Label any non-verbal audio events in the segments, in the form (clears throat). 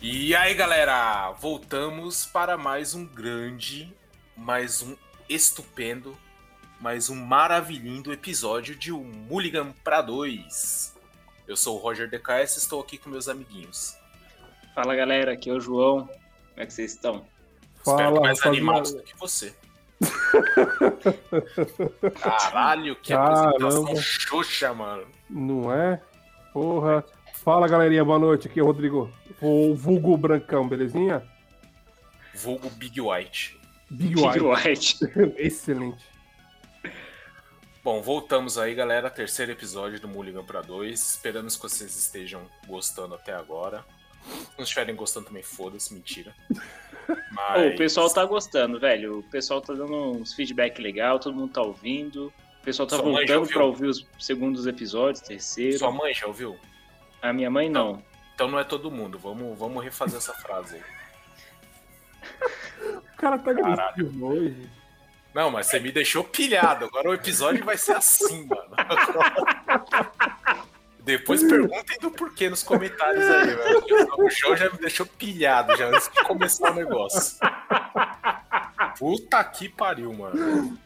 E aí, galera, voltamos para mais um grande, mais um estupendo, mais um maravilhindo episódio de O Mulligan para dois. Eu sou o Roger DKS, estou aqui com meus amiguinhos. Fala galera, aqui é o João. Como é que vocês estão? Espero Fala, que mais animados do que você. Caralho, que Caramba. apresentação xoxa, mano. Não é? Porra. Fala, galerinha, boa noite. Aqui é o Rodrigo, o vulgo Brancão, belezinha? Vulgo Big White. Big Big White. White. (laughs) Excelente. Bom, voltamos aí, galera. Terceiro episódio do Mulligan para dois. Esperamos que vocês estejam gostando até agora. Se não estiverem gostando também, foda-se, mentira. Mas... o pessoal tá gostando, velho. O pessoal tá dando uns feedback legal, todo mundo tá ouvindo. O pessoal tá Sua voltando pra ouvir os segundos episódios, terceiro. Sua mãe já ouviu? A minha mãe não. Então não é todo mundo. Vamos, vamos refazer essa frase aí. O cara tá agressivo hoje. Não, mas você me deixou pilhado. Agora o episódio vai ser assim, mano. (laughs) Depois perguntem do porquê nos comentários aí, velho. O show já me deixou pilhado já antes de começar o negócio. Puta que pariu, mano.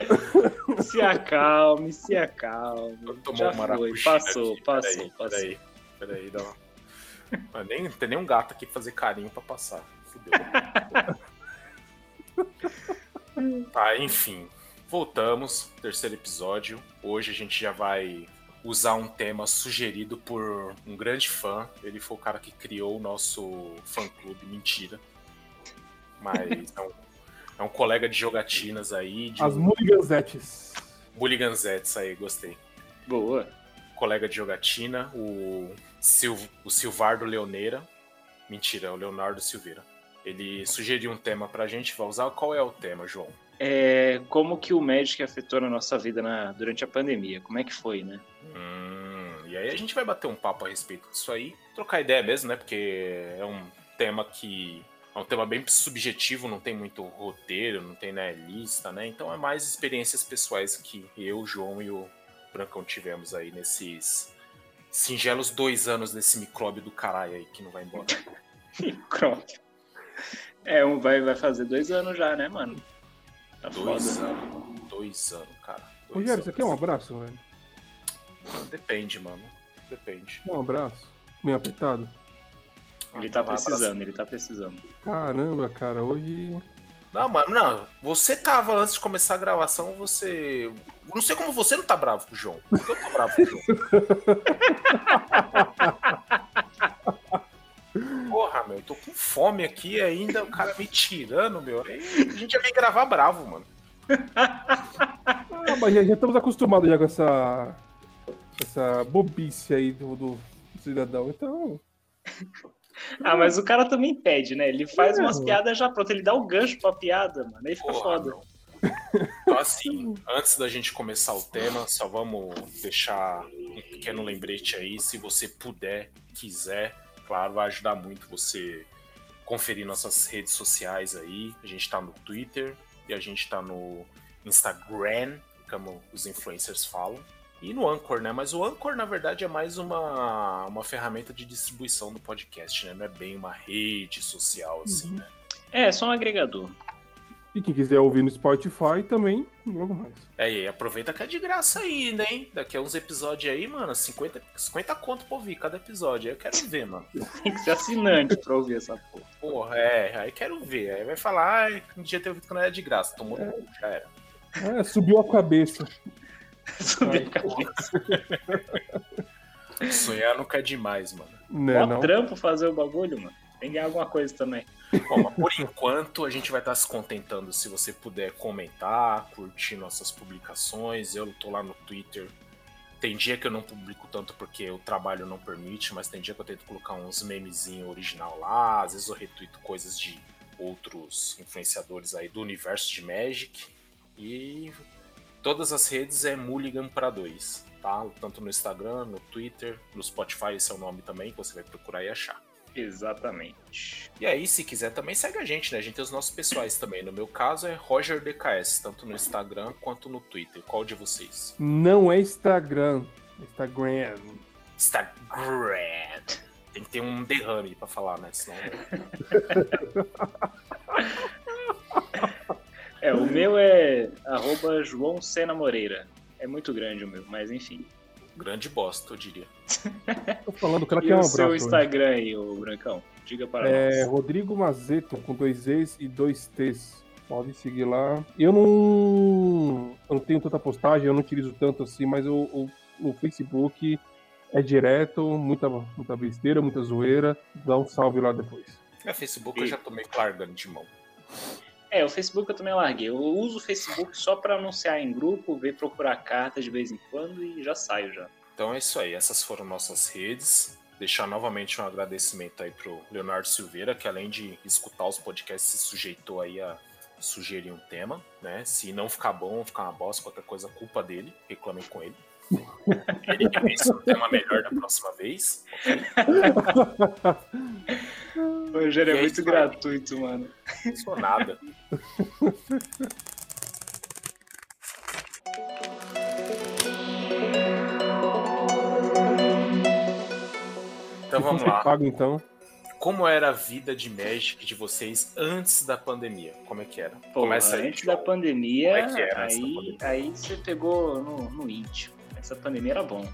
Se acalme, se acalme. Já um foi, passou, aqui. passou, peraí, passou. Peraí, peraí, dá uma... Nem, tem nenhum gato aqui pra fazer carinho pra passar. Fudeu. (laughs) tá, enfim. Voltamos, terceiro episódio. Hoje a gente já vai usar um tema sugerido por um grande fã. Ele foi o cara que criou o nosso fã-clube, mentira. Mas é um, é um colega de jogatinas aí, de As um Mulliganzetes. Aí, gostei Boa. colega de jogatina, o, Sil, o Silvardo Leoneira. Mentira, é o Leonardo Silveira. Ele sugeriu um tema pra gente, vai usar. Qual é o tema, João? É, como que o Magic afetou na nossa vida na- durante a pandemia? Como é que foi, né? Hum, e aí a gente vai bater um papo a respeito disso aí, trocar ideia mesmo, né? Porque é um tema que é um tema bem subjetivo, não tem muito roteiro, não tem né, lista, né? Então é mais experiências pessoais que eu, o João e o Brancão tivemos aí nesses singelos dois anos desse micróbio do caralho aí que não vai embora. (laughs) Pronto. É, um, vai, vai fazer dois anos já, né, mano? Tá Dois foda. anos. Dois anos, cara. Dois Rogério, anos. você quer um abraço, velho? Depende, mano. Depende. Um abraço. Meio apertado. Ele tá Ah, abraço. precisando, ele tá precisando. Caramba, cara, hoje. Não, mano, não. Você tava antes de começar a gravação, você. Não sei como você não tá bravo com o João. Porque eu tô bravo com o João. (laughs) Meu, eu tô com fome aqui ainda, o cara me tirando, meu. Aí a gente já vem gravar bravo, mano. Ah, mas já, já estamos acostumados já com essa. Essa bobice aí do, do cidadão. Então. Ah, mas o cara também pede, né? Ele faz É, umas mano. piadas já, pronto, ele dá o gancho pra piada, mano. Aí fica Porra, foda. meu. Então, assim, antes da gente começar o tema, só vamos deixar um pequeno lembrete aí. Se você puder, quiser, claro, vai ajudar muito você conferir nossas redes sociais aí. A gente tá no Twitter e a gente tá no Instagram, como os influencers falam. E no Anchor, né? Mas o Anchor, na verdade, é mais uma, uma ferramenta de distribuição do podcast, né? Não é bem uma rede social, assim, Uhum. né? É, só um agregador. E quem quiser ouvir no Spotify também, logo mais. É, e aí, aproveita que é de graça ainda, hein? Daqui a uns episódios aí, mano, 50, 50 conto pra ouvir cada episódio. Aí eu quero ver, mano. (laughs) Tem que ser assinante pra ouvir essa porra. Porra, é, aí quero ver. Aí vai falar, ai, um dia ter ouvido que não era de graça. Tomou cu, já era. É, subiu a cabeça. (laughs) Subir a cabeça. Sonhar nunca é demais, mano. Né, Mó não? trampo fazer o bagulho, mano. Tem que alguma coisa também. Bom, por enquanto a gente vai estar se contentando se você puder comentar, curtir nossas publicações. Eu tô lá no Twitter. Tem dia que eu não publico tanto porque o trabalho não permite, mas tem dia que eu tento colocar uns memezinhos original lá. Às vezes eu retuito coisas de outros influenciadores aí do universo de Magic. E todas as redes é Mulligan para dois, tá? Tanto no Instagram, no Twitter, no Spotify, esse é o nome também que você vai procurar e achar. Exatamente. E aí, se quiser também segue a gente, né? A gente tem os nossos pessoais também. No meu caso é Roger DKS, tanto no Instagram quanto no Twitter. Qual de vocês? Não é Instagram. Instagram. Instagram. Tem que ter um derrame pra falar, né? Senão... É, o meu é arroba João Sena Moreira. É muito grande o meu, mas enfim. Grande bosta, eu diria. Tô falando que ela E quer um o abraço. seu hoje. Instagram aí, ô Brancão? Diga para É nós. Rodrigo Mazeto, com dois E's e dois T's. Pode seguir lá. Eu não, eu não tenho tanta postagem, eu não utilizo tanto assim, mas o, o, o Facebook é direto, muita, muita besteira, muita zoeira. Dá um salve lá depois. É, Facebook eu já que largando de mão. É, o Facebook eu também larguei. Eu uso o Facebook só pra anunciar em grupo, ver procurar cartas de vez em quando e já saio já. Então é isso aí, essas foram nossas redes. Deixar novamente um agradecimento aí pro Leonardo Silveira, que além de escutar os podcasts, se sujeitou aí a sugerir um tema, né? Se não ficar bom, ficar uma bosta, qualquer coisa, culpa dele, reclamem com ele. Ele que pensa um tema melhor da próxima vez. (laughs) O Rogério é é muito aí. gratuito, mano. Não sou nada. Então vamos lá. paga então. Como era a vida de Magic de vocês antes da pandemia? Como é que era? Pô, Começa aí. antes João. da pandemia, Como é que era aí, pandemia? aí você pegou no, no íntimo. Essa pandemia era bom.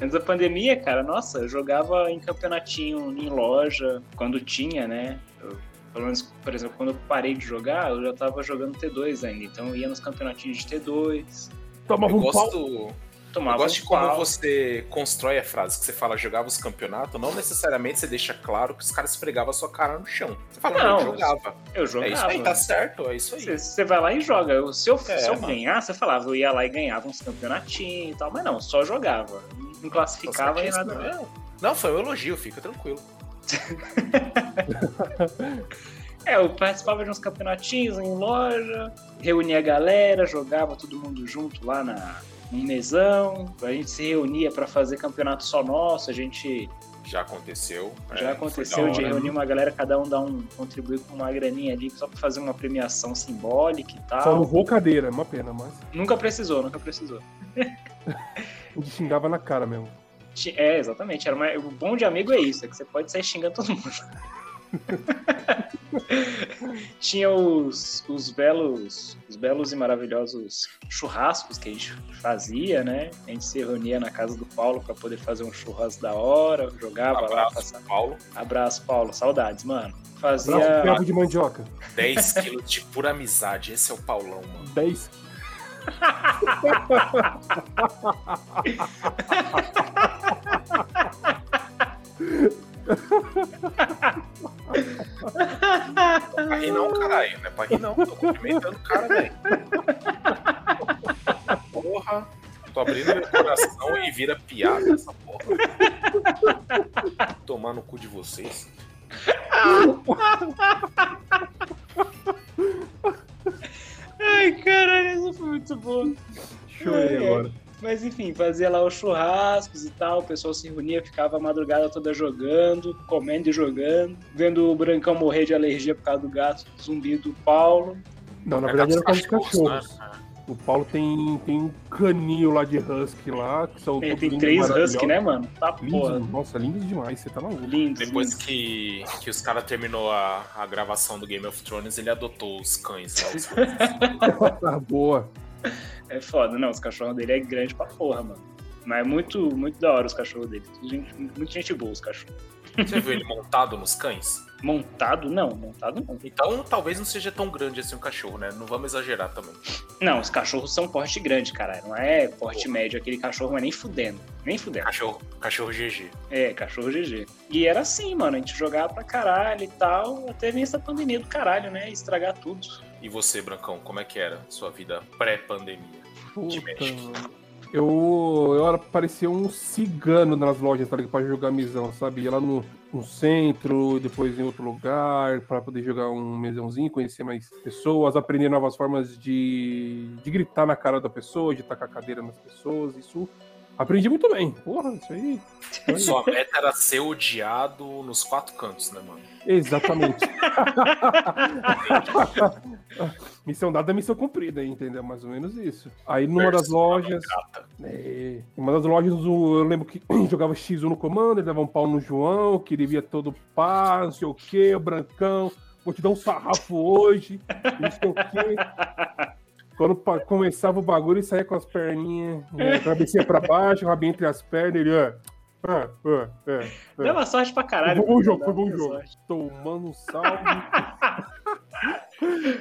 Antes da pandemia, cara, nossa, eu jogava em campeonatinho em loja, quando tinha, né? Eu- pelo menos, por exemplo, quando eu parei de jogar, eu já tava jogando T2 ainda. Então eu ia nos campeonatinhos de T2, Tomava Eu um pau. Gosto, eu tomava gosto de como pau. você constrói a frase, que você fala jogava os campeonatos, não necessariamente você deixa claro que os caras esfregavam a sua cara no chão. Você fala, não, Não, eu jogava. Eu É jogava. isso aí, tá certo, é isso aí. Você, você vai lá e joga. Eu- Se eu, É, se eu ganhar, você falava, eu ia lá e ganhava uns campeonatinhos e tal, mas não, só jogava. Não classificava nem nada. Não, não, foi um elogio, fica tranquilo. (laughs) É, eu participava de uns campeonatinhos em loja, reunia a galera, jogava todo mundo junto lá na, em mesão. A gente se reunia pra fazer campeonato só nosso, a gente Já aconteceu. já é, aconteceu de hora. reunir uma galera, cada um dar um contribuir com uma graninha ali só pra fazer uma premiação simbólica e tal. Só não vou cadeira, é uma pena, mas Nunca precisou, nunca precisou. (laughs) a gente xingava na cara mesmo. É, exatamente. Era uma- O bom de amigo é isso, é que você pode sair xingando todo mundo. (laughs) Tinha os, os belos os belos e maravilhosos churrascos que a gente fazia, né? A gente se reunia na casa do Paulo para poder fazer um churrasco da hora, jogava lá, Abraço, passava. Paulo. Abraço, Paulo. Saudades, mano. Abraço Fazia. ferro de mandioca. 10 (laughs) quilos de pura amizade. Esse é o Paulão, mano. 10. (laughs) Pra rir não, caralho. Não é pra rir não. Tô cumprimentando o cara, velho. Porra. Tô abrindo meu coração e vira piada essa porra. Tomar no cu de vocês. Ai, caralho, isso foi muito bom. Chorei é. agora. Mas enfim, fazia lá os churrascos e tal, o pessoal se reunia, ficava a madrugada toda jogando, comendo e jogando, vendo o Brancão morrer de alergia por causa do gato zumbi do Paulo. Não, na É verdade era por causa dos cachorros. né? O Paulo tem, tem um canil lá de husky lá, que são tem lindos, três husky, né, mano? Tá Lindos, porra. nossa, lindos demais, você tá maluco. Lindos, Depois lindos. que, que os caras terminou a, a gravação do Game of Thrones, ele adotou os cães lá. Os (laughs) Tá boa. É foda, não, os cachorros dele é grande pra porra, mano. Mas é muito, muito da hora os cachorros dele. Gente, muita gente boa os cachorros. Você viu ele montado nos cães? (laughs) Montado? Não, montado não. Então talvez não seja tão grande assim um cachorro, né? Não vamos exagerar também. Não, os cachorros são porte grande, caralho. Não é porte médio, aquele cachorro não é nem fudendo. Nem fudendo. Cachorro, cachorro GG. É, cachorro GG. E era assim, mano, a gente jogava pra caralho e tal, até vir essa pandemia do caralho, né? Estragar tudo. E você, Brancão, como é que era sua vida pré-pandemia? De. Eu, eu era, parecia um cigano nas lojas, tá ligado? Pra jogar mesão, sabe? Ia lá no, no centro, depois em outro lugar, pra poder jogar um mesãozinho, conhecer mais pessoas, aprender novas formas de, de gritar na cara da pessoa, de tacar cadeira nas pessoas. Isso Aprendi muito bem. Porra, isso aí. (laughs) Sua meta era ser odiado nos quatro cantos, né, mano? Exatamente. (laughs) (laughs) missão dada, missão cumprida, entendeu? Mais ou menos isso. Aí numa das lojas. É, uma das lojas, eu lembro que (clears throat) jogava X1 no comando, ele dava um pau no João, que ele via todo pá, não sei o que, o brancão. Vou te dar um sarrafo hoje, não sei o quê. (laughs) Quando começava o bagulho, ele saía com as perninhas, né, cabecinha pra baixo, rabinho entre as pernas, ele, ó. Ah, ah, ah, ah. Dava sorte pra caralho. Foi bom jogo, foi bom jogo. Sorte. Tomando um salve. (laughs)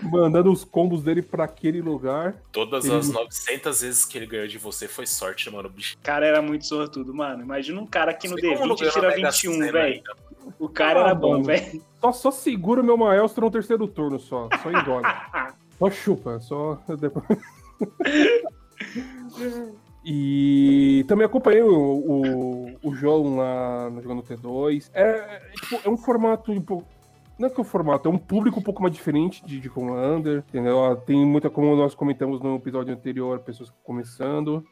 Mandando os combos dele pra aquele lugar. Todas ele... as 900 vezes que ele ganhou de você foi sorte, mano, bicho. O cara era muito sortudo, mano. Imagina um cara que no D20 tira 21, velho. O cara ah, era bom, velho. Só, só segura o meu maestro no terceiro turno, só. Só engole. (laughs) Só chupa, só. (laughs) e também acompanhei o, o, o João lá no Jogando T2. É, é, tipo, é um formato um pouco. Não é que o formato, é um público um pouco mais diferente de, de Commander, entendeu? Tem muita, como nós comentamos no episódio anterior, pessoas começando.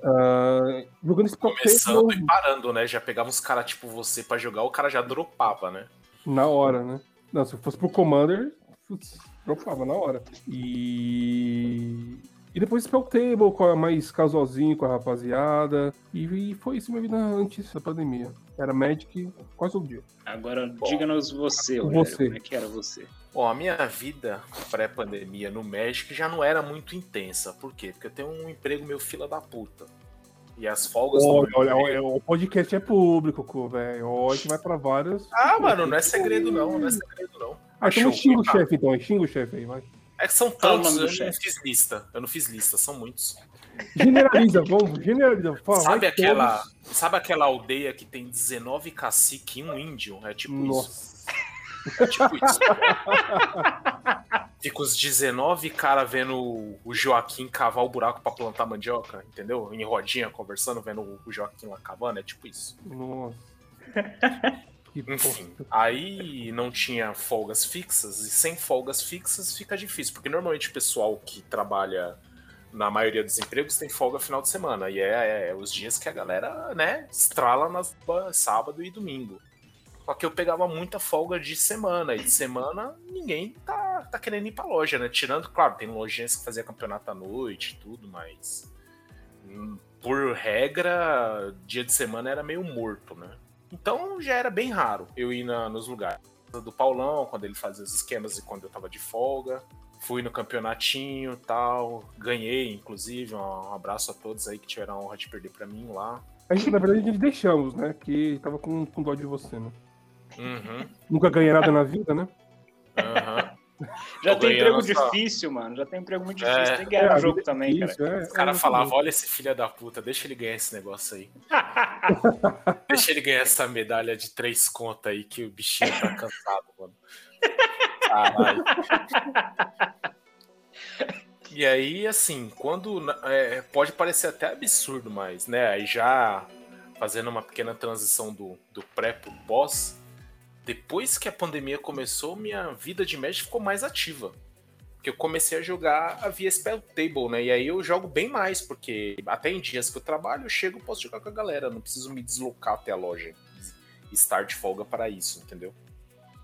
Uh, jogando esse Começando e parando, né? Já pegava uns caras tipo você para jogar, o cara já dropava, né? Na hora, né? Não, se fosse pro Commander, putz, dropava na hora. E. E depois Spell Table, mais casualzinho com a rapaziada. E, e foi isso minha vida antes da pandemia. Era Magic quase todo dia. Agora, diga-nos você, Rogério, você, como é que era você? Bom, a minha vida pré-pandemia no Magic já não era muito intensa. Por quê? Porque eu tenho um emprego meio fila da puta. E as folgas. Olha, olha, olha, o podcast é público, velho. Hoje vai pra várias. Ah, mano, não é segredo não, não é segredo não. Ah, então xinga o chefe, então. Xinga o chefe aí, vai. É que são tantos, eu não fiz lista. Eu não fiz lista, são muitos. Generaliza, vamos, generaliza. Fala, sabe, aquela, sabe aquela aldeia que tem 19 caciques e um índio? É tipo Nossa. isso. É tipo isso. Fica os 19 caras vendo o Joaquim cavar o buraco para plantar mandioca, entendeu? Em rodinha, conversando, vendo o Joaquim lá cavando, é tipo isso. Nossa. Enfim, aí não tinha folgas fixas, e sem folgas fixas fica difícil, porque normalmente o pessoal que trabalha na maioria dos empregos tem folga final de semana, e é, é os dias que a galera, né, estrala nas sábado e domingo. Só que eu pegava muita folga de semana, e de semana ninguém tá, tá querendo ir pra loja, né? Tirando, claro, tem lojinhas que fazia campeonato à noite e tudo, mas. Hum, por regra, dia de semana era meio morto, né? Então já era bem raro eu ir na, nos lugares do Paulão, quando ele fazia os esquemas e quando eu tava de folga. Fui no campeonatinho tal, ganhei, inclusive. Um abraço a todos aí que tiveram a honra de perder para mim lá. A gente, na verdade, a gente deixamos, né? Que tava com, com dó de você, né? Uhum. Nunca ganhei nada na vida, né? Uhum. Já tem emprego difícil, mano. Já tem emprego muito difícil. É, tem que ganhar é, jogo é também, cara. É, Os caras falavam, olha esse filho da puta, deixa ele ganhar esse negócio aí. (laughs) deixa ele ganhar essa medalha de três contas aí, que o bichinho tá cansado, mano. Caralho. E aí, assim, quando. É, pode parecer até absurdo, mas, né? Aí já fazendo uma pequena transição do, do pré pro pós depois que a pandemia começou, minha vida de Magic ficou mais ativa. Porque eu comecei a jogar via Spell Table, né? E aí eu jogo bem mais, porque até em dias que eu trabalho, eu chego e posso jogar com a galera. Não preciso me deslocar até a loja e estar de folga para isso, entendeu?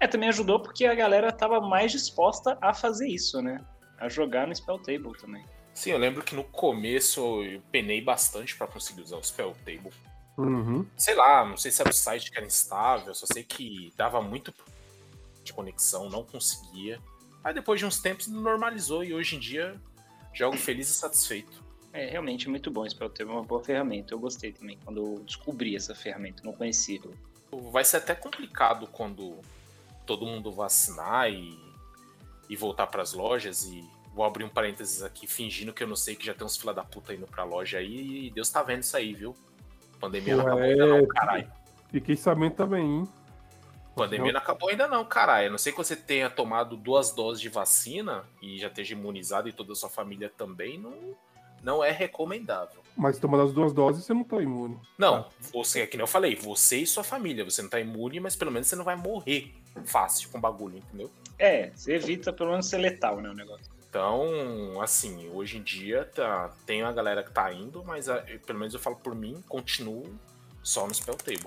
É, também ajudou porque a galera tava mais disposta a fazer isso, né? A jogar no Spell Table também. Sim, eu lembro que no começo eu penei bastante para conseguir usar o Spell Table. Uhum. Sei lá, não sei se era o site que era instável, só sei que dava muito de conexão, não conseguia. Aí depois de uns tempos normalizou e hoje em dia jogo feliz e satisfeito. É, realmente é muito bom isso para ter uma boa ferramenta. Eu gostei também quando eu descobri essa ferramenta, não conhecia. Vai ser até complicado quando todo mundo vacinar e, e voltar para as lojas e vou abrir um parênteses aqui fingindo que eu não sei que já tem uns fila da puta indo pra loja aí e Deus tá vendo isso aí, viu? Pandemia Pô, não acabou é... ainda não, caralho. Fiquei sabendo também, hein? Pandemia não acabou ainda não, caralho. A não sei que você tenha tomado duas doses de vacina e já esteja imunizado e toda a sua família também, não, não é recomendável. Mas tomando as duas doses, você não tá imune. Não, ah. você, é que nem eu falei, você e sua família. Você não tá imune, mas pelo menos você não vai morrer fácil com bagulho, entendeu? É, você evita pelo menos ser letal, né, o negócio. Então, assim, hoje em dia tá, tem a galera que tá indo, mas a, pelo menos eu falo por mim, continuo só no Spell Table.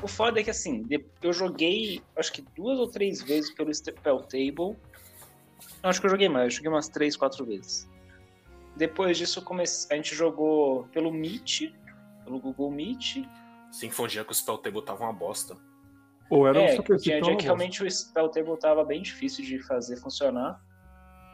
O foda é que assim, eu joguei acho que duas ou três vezes pelo Spell Table. Não, acho que eu joguei mais, eu joguei umas três, quatro vezes. Depois disso, comece... a gente jogou pelo Meet, pelo Google Meet. Um dia que o Spell Table tava uma bosta. Ou era é, um tinha dia que realmente o Spell Table tava bem difícil de fazer funcionar.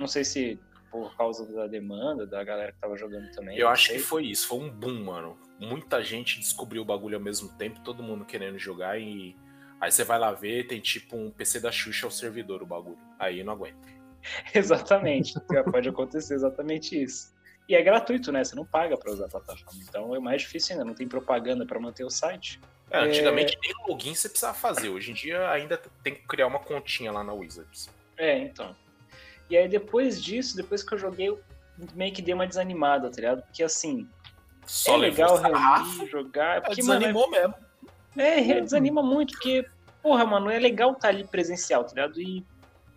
Não sei se por causa da demanda da galera que tava jogando também. Eu acho sei. que foi isso, foi um boom, mano. Muita gente descobriu o bagulho ao mesmo tempo, todo mundo querendo jogar e aí você vai lá ver, tem tipo um PC da Xuxa ao servidor o bagulho. Aí não aguenta. (laughs) exatamente, pode acontecer exatamente isso. E é gratuito, né? Você não paga para usar a plataforma. Então é mais difícil ainda, não tem propaganda para manter o site. É, antigamente é... nem login você precisava fazer. Hoje em dia ainda tem que criar uma continha lá na Wizards. É, então. E aí depois disso, depois que eu joguei, eu meio que dei uma desanimada, tá ligado? Porque assim, Só é legal reunir, jogar. É porque, desanimou mano, é... mesmo. É, desanima muito, porque, porra, mano, é legal estar tá ali presencial, tá ligado? E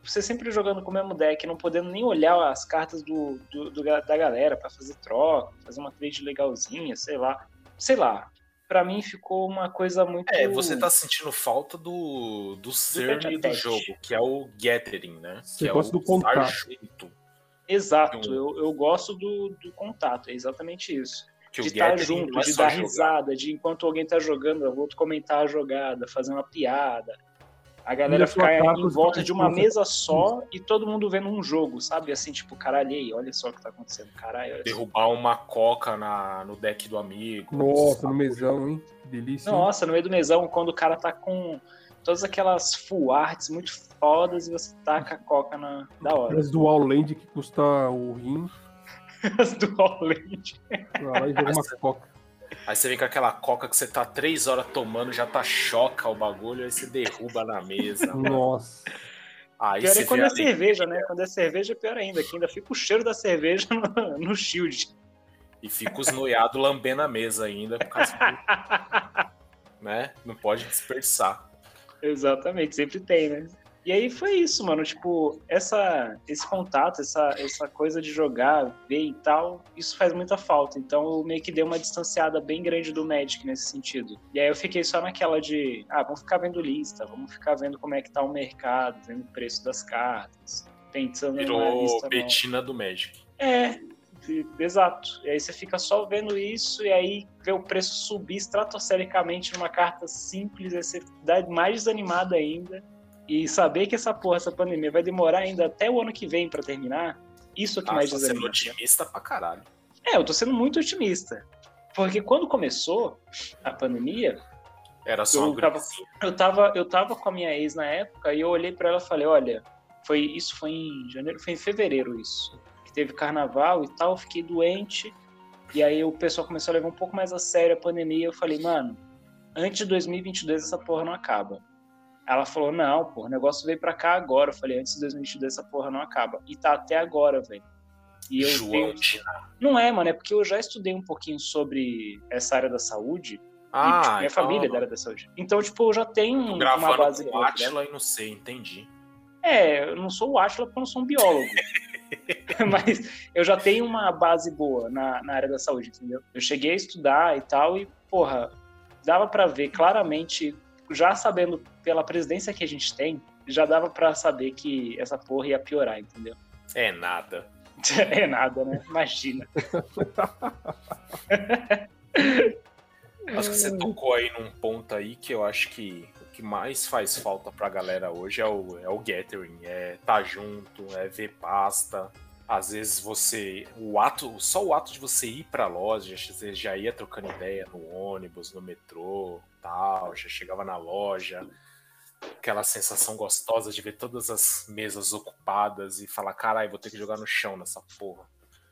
você sempre jogando com o mesmo deck, não podendo nem olhar as cartas do, do, do da galera para fazer troca, fazer uma trade legalzinha, sei lá. Sei lá. Pra mim ficou uma coisa muito. É, você tá sentindo falta do, do cerne do, jogo, que é o gathering, né? Você que é gosta o do contato. Junto. Exato, eu, eu gosto do, do contato, é exatamente isso. Que de estar junto, é de dar jogar. risada, de enquanto alguém tá jogando, eu vou comentar a jogada, fazer uma piada a galera ficar em volta de uma mesa só e todo mundo vendo um jogo, sabe? Assim, tipo, caralho, aí, olha só o que tá acontecendo, caralho. Derrubar uma coca na, no deck do amigo. Nossa, no mesão, hein? Delícia. Nossa, no meio do mesão, quando o cara tá com todas aquelas full arts muito fodas e você taca a coca na da hora. As dual land que custa o rim. (laughs) As dual land. Vai lá e joga uma coca. Aí você vem com aquela coca que você tá três horas tomando, já tá choca o bagulho, aí você derruba na mesa. Nossa. Aí pior é quando é cerveja, né? Quando é cerveja é pior ainda, que ainda fica o cheiro da cerveja no, no shield. E fica os noiados lambendo a mesa ainda, por causa que, (laughs) né? Não pode dispersar. Exatamente, sempre tem, né? E aí foi isso, mano. Tipo, essa, esse contato, essa, essa coisa de jogar, ver e tal, isso faz muita falta. Então eu meio que dei uma distanciada bem grande do Magic nesse sentido. E aí eu fiquei só naquela de, ah, vamos ficar vendo lista, vamos ficar vendo como é que tá o mercado, vendo o preço das cartas, pensando Virou na lista. Betina do Magic. É, Exato. E aí você fica só vendo isso e aí vê o preço subir estratosfericamente numa carta simples, aí você dá mais desanimado ainda. E saber que essa porra, essa pandemia vai demorar ainda até o ano que vem para terminar, isso é que ah, mais desanima. Sendo otimista pra caralho. É, eu tô sendo muito otimista. Porque quando começou a pandemia. Era só eu, tava, eu, tava, eu tava com a minha ex na época e eu olhei para ela e falei: olha, foi, isso foi em janeiro, foi em fevereiro isso. Que teve carnaval e tal, fiquei doente. E aí o pessoal começou a levar um pouco mais a sério a pandemia. Eu falei, mano, antes de 2022 essa porra não acaba. Ela falou, não, pô, o negócio veio pra cá agora. Eu falei, antes de 2022 essa porra não acaba. E tá até agora, velho. E eu tenho... Não é, mano, é porque eu já estudei um pouquinho sobre essa área da saúde. Ah, e, tipo, minha então... família é da área da saúde. Então, tipo, eu já tenho uma base. Com o Atila e não sei, entendi. É, eu não sou o Atila porque eu não sou um biólogo. (laughs) Mas eu já tenho uma base boa na, na área da saúde, entendeu? Eu cheguei a estudar e tal, e, porra, dava para ver claramente já sabendo pela presidência que a gente tem, já dava para saber que essa porra ia piorar, entendeu? É nada. (laughs) É nada, né? Imagina. acho que você tocou aí num ponto aí que eu acho que o que mais faz falta pra galera hoje é o, é o gathering, é tá junto, é ver pasta. Às vezes você. O ato, só o ato de você ir pra loja, você já ia trocando ideia no ônibus, no metrô, tal, já chegava na loja, aquela sensação gostosa de ver todas as mesas ocupadas e falar, caralho, vou ter que jogar no chão nessa porra.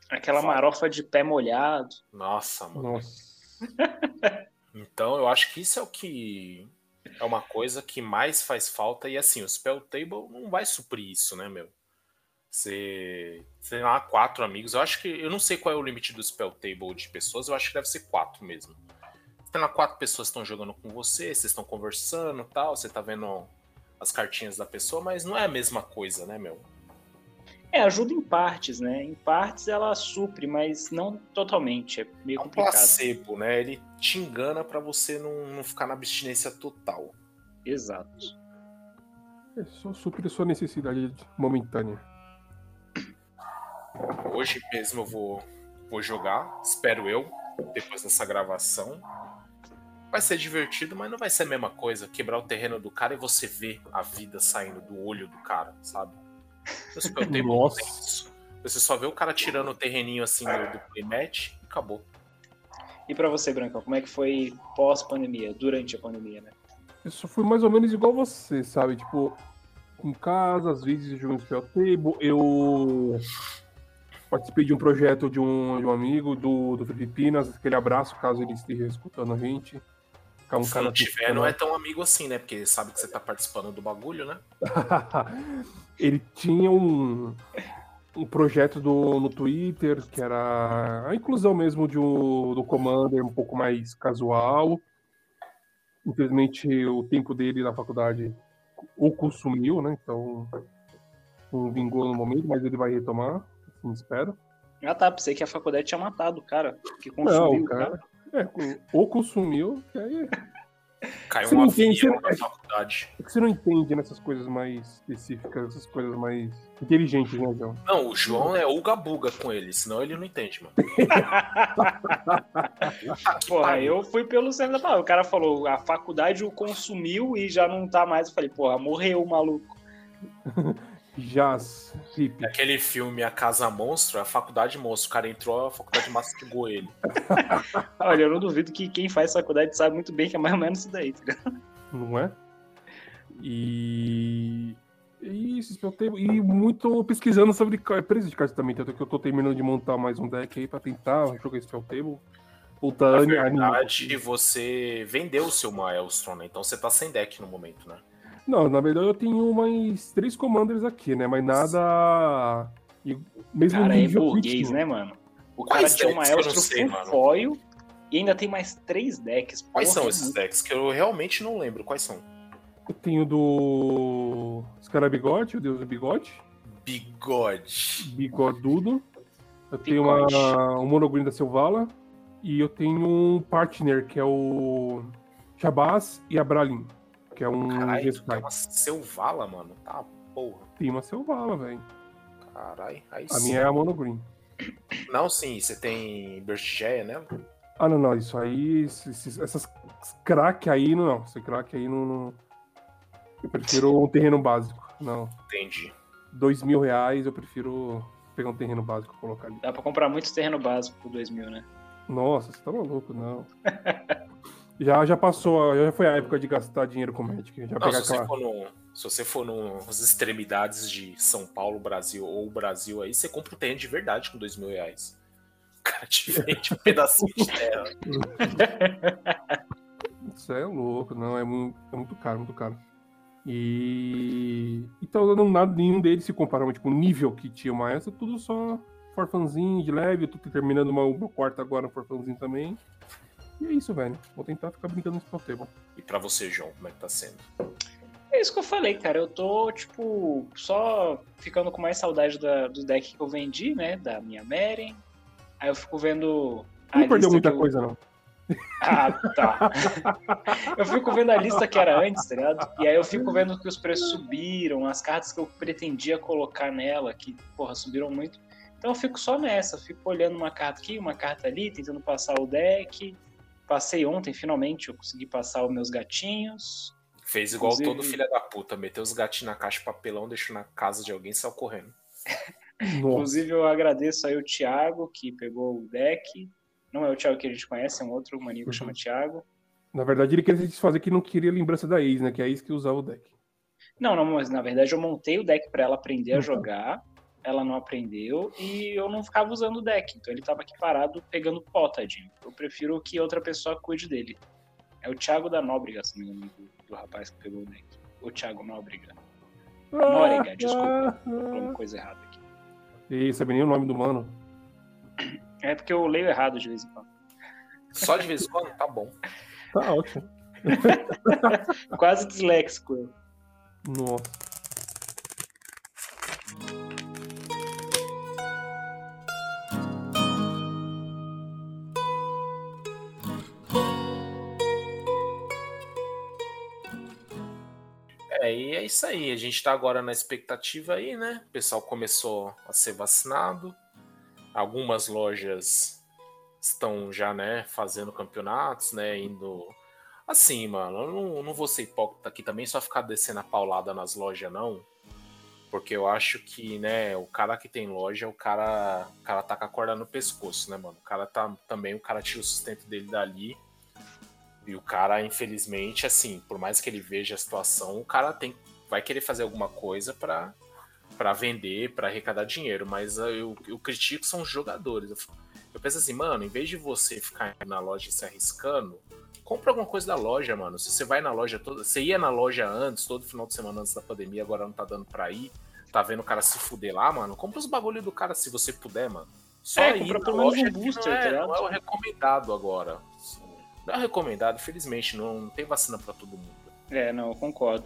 Aquela Fala. marofa de pé molhado. Nossa, mano. Nossa. (laughs) então eu acho que isso é o que é uma coisa que mais faz falta e assim, o Spell Table não vai suprir isso, né, meu? Você tem lá quatro amigos. Eu acho que. Eu não sei qual é o limite do spell table de pessoas, eu acho que deve ser quatro mesmo. Você tem lá quatro pessoas que estão jogando com você, vocês estão conversando tal, você tá vendo as cartinhas da pessoa, mas não é a mesma coisa, né, meu? É, ajuda em partes, né? Em partes ela supre, mas não totalmente. É meio É um complicado. placebo, né? Ele te engana pra você não, não ficar na abstinência total. Exato. É só suprir a sua necessidade momentânea. Hoje mesmo eu vou, vou jogar, espero eu, depois dessa gravação. Vai ser divertido, mas não vai ser a mesma coisa. Quebrar o terreno do cara e você ver a vida saindo do olho do cara, sabe? No Spell Table não Nossa. isso. Você só vê o cara tirando o terreninho assim do, do playmatch e acabou. E pra você, Brancão, como é que foi pós-pandemia, durante a pandemia, né? Eu só fui mais ou menos igual você, sabe? Tipo, em casa, às vezes eu jogo em Spell Table. Eu participei de um projeto de um, de um amigo do, do Filipinas. Aquele abraço, caso ele esteja escutando a gente. Um Se não tiver, não é tão amigo assim, né? Porque sabe que você tá participando do bagulho, né? (laughs) ele tinha um, um projeto do, no Twitter que era a inclusão mesmo de um, do Commander um pouco mais casual. Infelizmente, o tempo dele na faculdade o consumiu, né? Então, não vingou no momento, mas ele vai retomar, assim espero. Ah tá, pensei que a faculdade tinha matado o cara, que Não, consumiu o o cara. cara. É, ou consumiu, que aí Caiu um não você- na faculdade. é que você não entende nessas coisas mais específicas, essas coisas mais inteligentes, né, João? Não, o João é Uga Buga com ele, senão ele não entende, mano. (laughs) Porra, eu fui pelo centro da palavra. O cara falou, a faculdade o consumiu e já não tá mais. Eu falei, porra, morreu o maluco. (laughs) Jazz, hip. Aquele filme A Casa Monstro, a faculdade monstro. O cara entrou, a faculdade mastigou ele. (laughs) Olha, eu não duvido que quem faz faculdade sabe muito bem que é mais ou menos isso daí, tá ligado? não é? E. E isso, eu tenho, e muito pesquisando sobre preço de cartas também, tanto que eu tô terminando de montar mais um deck aí pra tentar jogar esse Table. Puta, Na anime. verdade, você vendeu o seu Maelstrom, né? Então você tá sem deck no momento, né? Não, na verdade eu tenho mais três commanders aqui, né? Mas nada. e Mesmo cara é nível que burguês, tinha. né, mano? O Quais cara tinha um eu não maestro sei, full foil e ainda tem mais três decks. Quais Porra, são é esses decks? Que eu realmente não lembro. Quais são? Eu tenho do. Scarabigode, o Deus do Bigode. Bigode. Bigodudo. Eu tenho uma, um monogreen da Silvala. E eu tenho um partner, que é o Shabazz e a Bralin. Que é um Caralho, tem uma Selvala, mano. Tá, porra. Tem uma Silvala, velho. Caralho. Aí A sim. minha é a monogreen. Não, sim, você tem Burstgeia nela? Ah, não, não. Isso aí. esses- essas crack aí, não. não. Esse crack aí não, não- Eu prefiro um terreno básico. Não. Entendi. Dois mil reais, eu prefiro pegar um terreno básico e colocar ali. Dá pra comprar muito terreno básico por 2000, né? Nossa, você tá maluco, não. (laughs) já, já passou, já foi a época de gastar dinheiro com Magic. Já Não, se você, aquela... for no, se você for nas extremidades de São Paulo, Brasil ou Brasil aí, você compra um terreno de verdade com dois mil reais. O cara te vende um pedacinho de terra. Isso é louco, não, é muito, é muito caro, muito caro. E. Então, não, nada, nenhum deles se compara, tipo, o nível que tinha uma essa, tudo só forfanzinho de leve. Eu tô terminando uma, uma quarta agora, forfanzinho também. E é isso, velho. Vou tentar ficar brincando nesse table. E pra você, João, como é que tá sendo? É isso que eu falei, cara. Eu tô, tipo, só ficando com mais saudade da, do deck que eu vendi, né? Da minha Meren. Aí eu fico vendo. a Não perdeu muita eu- coisa, não. Ah, tá. (laughs) eu fico vendo a lista que era antes, tá ligado? E aí eu fico vendo que os preços subiram, as cartas que eu pretendia colocar nela, que, porra, subiram muito. Então eu fico só nessa, fico olhando uma carta aqui, uma carta ali, tentando passar o deck. Passei ontem, finalmente, eu consegui passar os meus gatinhos. Fez igual Inclusive- todo filho da puta, meteu os gatinhos na caixa de papelão, deixou na casa de alguém e saiu correndo. (laughs) Inclusive, eu agradeço aí o Thiago, que pegou o deck. Não é o Thiago que a gente conhece, é um outro maníaco que Uhum. chama Thiago. Na verdade, ele queria se desfazer que não queria lembrança da ex, né? Que é a ex que usava o deck. Não, não, mas na verdade eu montei o deck pra ela aprender a Uhum. jogar. Ela não aprendeu e eu não ficava usando o deck. Então ele tava aqui parado pegando pó, tadinho. Eu prefiro que outra pessoa cuide dele. É o Thiago da Nóbrega, se não me engano, do, do rapaz que pegou o deck. O Thiago Nóbrega. Nóbrega, desculpa. Tô falando coisa errada aqui. E sabe nem o nome do mano. É porque eu leio errado de vez em quando. Só de vez em quando? Tá bom. Tá ótimo. (laughs) Quase disléxico eu. Nossa. Isso aí. A gente tá agora na expectativa aí, né? O pessoal começou a ser vacinado. Algumas lojas estão já, né, fazendo campeonatos, né? Indo. Assim, mano, eu não, não vou ser hipócrita aqui também, só ficar descendo a paulada nas lojas, não. Porque eu acho que, né, o cara que tem loja, o cara, o cara tá com a corda no pescoço, né, mano? O cara tá também, o cara tira o sustento dele dali. E o cara, infelizmente, assim, por mais que ele veja a situação, o cara tem, vai querer fazer alguma coisa para para vender, para arrecadar dinheiro, mas eu, eu critico são os jogadores. Eu, eu, penso assim, mano, em vez de você ficar na loja se arriscando, compra alguma coisa da loja, mano. Se você vai na loja toda, você ia na loja antes, todo final de semana antes da pandemia, agora não tá dando pra ir, tá vendo o cara se fuder lá, mano, compra os bagulho do cara se você puder, mano. Só É, ir compra pelo menos loja um booster, não tá é, ligado? não é o recomendado agora. Não é o recomendado, infelizmente, não, não tem vacina pra todo mundo. É, não, eu concordo.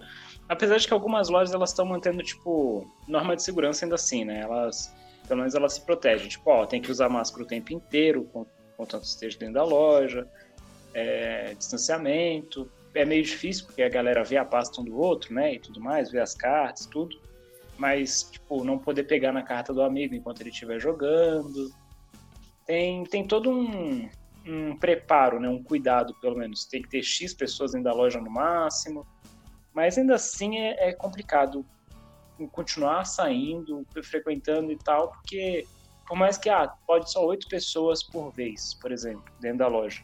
Apesar de que algumas lojas elas estão mantendo, tipo, norma de segurança ainda assim, né? Elas, pelo menos elas se protegem. Tipo, ó, tem que usar máscara o tempo inteiro, contanto esteja dentro da loja, é, distanciamento. É meio difícil, porque a galera vê a pasta um do outro, né? E tudo mais, vê as cartas, tudo. Mas, tipo, não poder pegar na carta do amigo enquanto ele estiver jogando. Tem, tem todo um, um preparo, né? Um cuidado, pelo menos. Tem que ter X pessoas dentro da loja no máximo. Mas ainda assim é, é complicado continuar saindo, frequentando e tal, porque por mais que ah, pode só oito pessoas por vez, por exemplo, dentro da loja.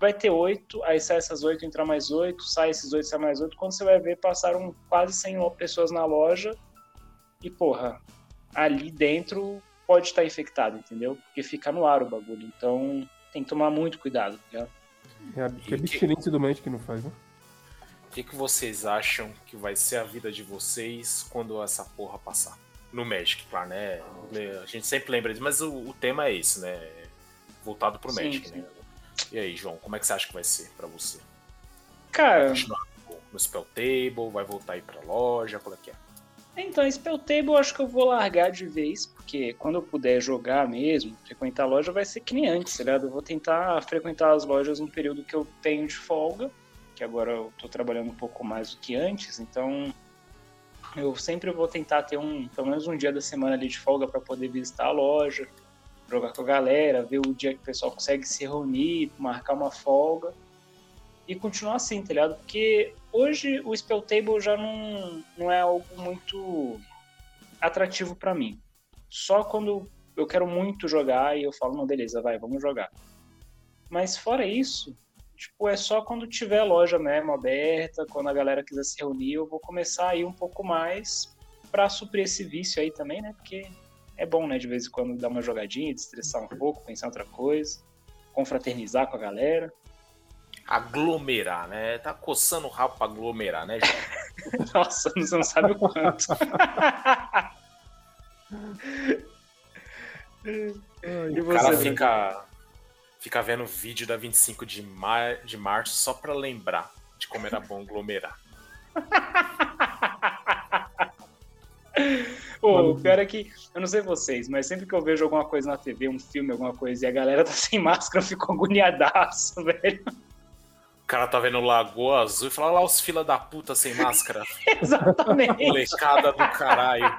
Vai ter oito, aí sai essas oito, entra mais oito, sai esses oito, sai mais oito. Quando você vai ver, passaram quase 100 pessoas na loja e, porra, ali dentro pode estar infectado, entendeu? Porque fica no ar o bagulho. Então tem que tomar muito cuidado, tá ligado? É a, que é a abstinência do Magic que não faz, né? O que, que vocês acham que vai ser a vida de vocês quando essa porra passar? No Magic, claro, né? A gente sempre lembra disso, mas o, o tema é esse, né? Voltado pro Sim, Magic, sim. né? E aí, João, como é que você acha que vai ser pra você? Cara, Continuar no- no Spell Table, vai voltar aí pra loja, qual é que é? Então, Spell Table eu acho que eu vou largar de vez, porque quando eu puder jogar mesmo, frequentar a loja, vai ser que nem antes, tá ligado? Eu vou tentar frequentar as lojas no período que eu tenho de folga, que agora eu tô trabalhando um pouco mais do que antes, então eu sempre vou tentar ter um, pelo menos um dia da semana ali de folga para poder visitar a loja, jogar com a galera, ver o dia que o pessoal consegue se reunir, marcar uma folga e continuar assim, tá ligado? Porque hoje o Spell Table já não, não é algo muito atrativo pra mim. Só quando eu quero muito jogar e eu falo, não, beleza, vai, vamos jogar. Mas fora isso, tipo, é só quando tiver loja mesmo aberta, quando a galera quiser se reunir, eu vou começar a ir um pouco mais pra suprir esse vício aí também, né? Porque é bom, né, de vez em quando dar uma jogadinha, destressar um pouco, pensar em outra coisa, confraternizar com a galera. Aglomerar, né? Tá coçando o rabo pra aglomerar, né, João? (laughs) Nossa, você não sabe o quanto. (laughs) (laughs) e O você, cara Bruno? fica, fica vendo vídeo da 25 de, mar, de março só pra lembrar de como era bom aglomerar. (laughs) Pô, o pior é que, eu não sei vocês, mas sempre que eu vejo alguma coisa na TV, um filme, alguma coisa, e a galera tá sem máscara, eu fico agoniadaço, (laughs) velho. O cara tá vendo Lagoa Azul e fala "Olha lá os fila da puta sem máscara. (laughs) Exatamente. Molecada do caralho.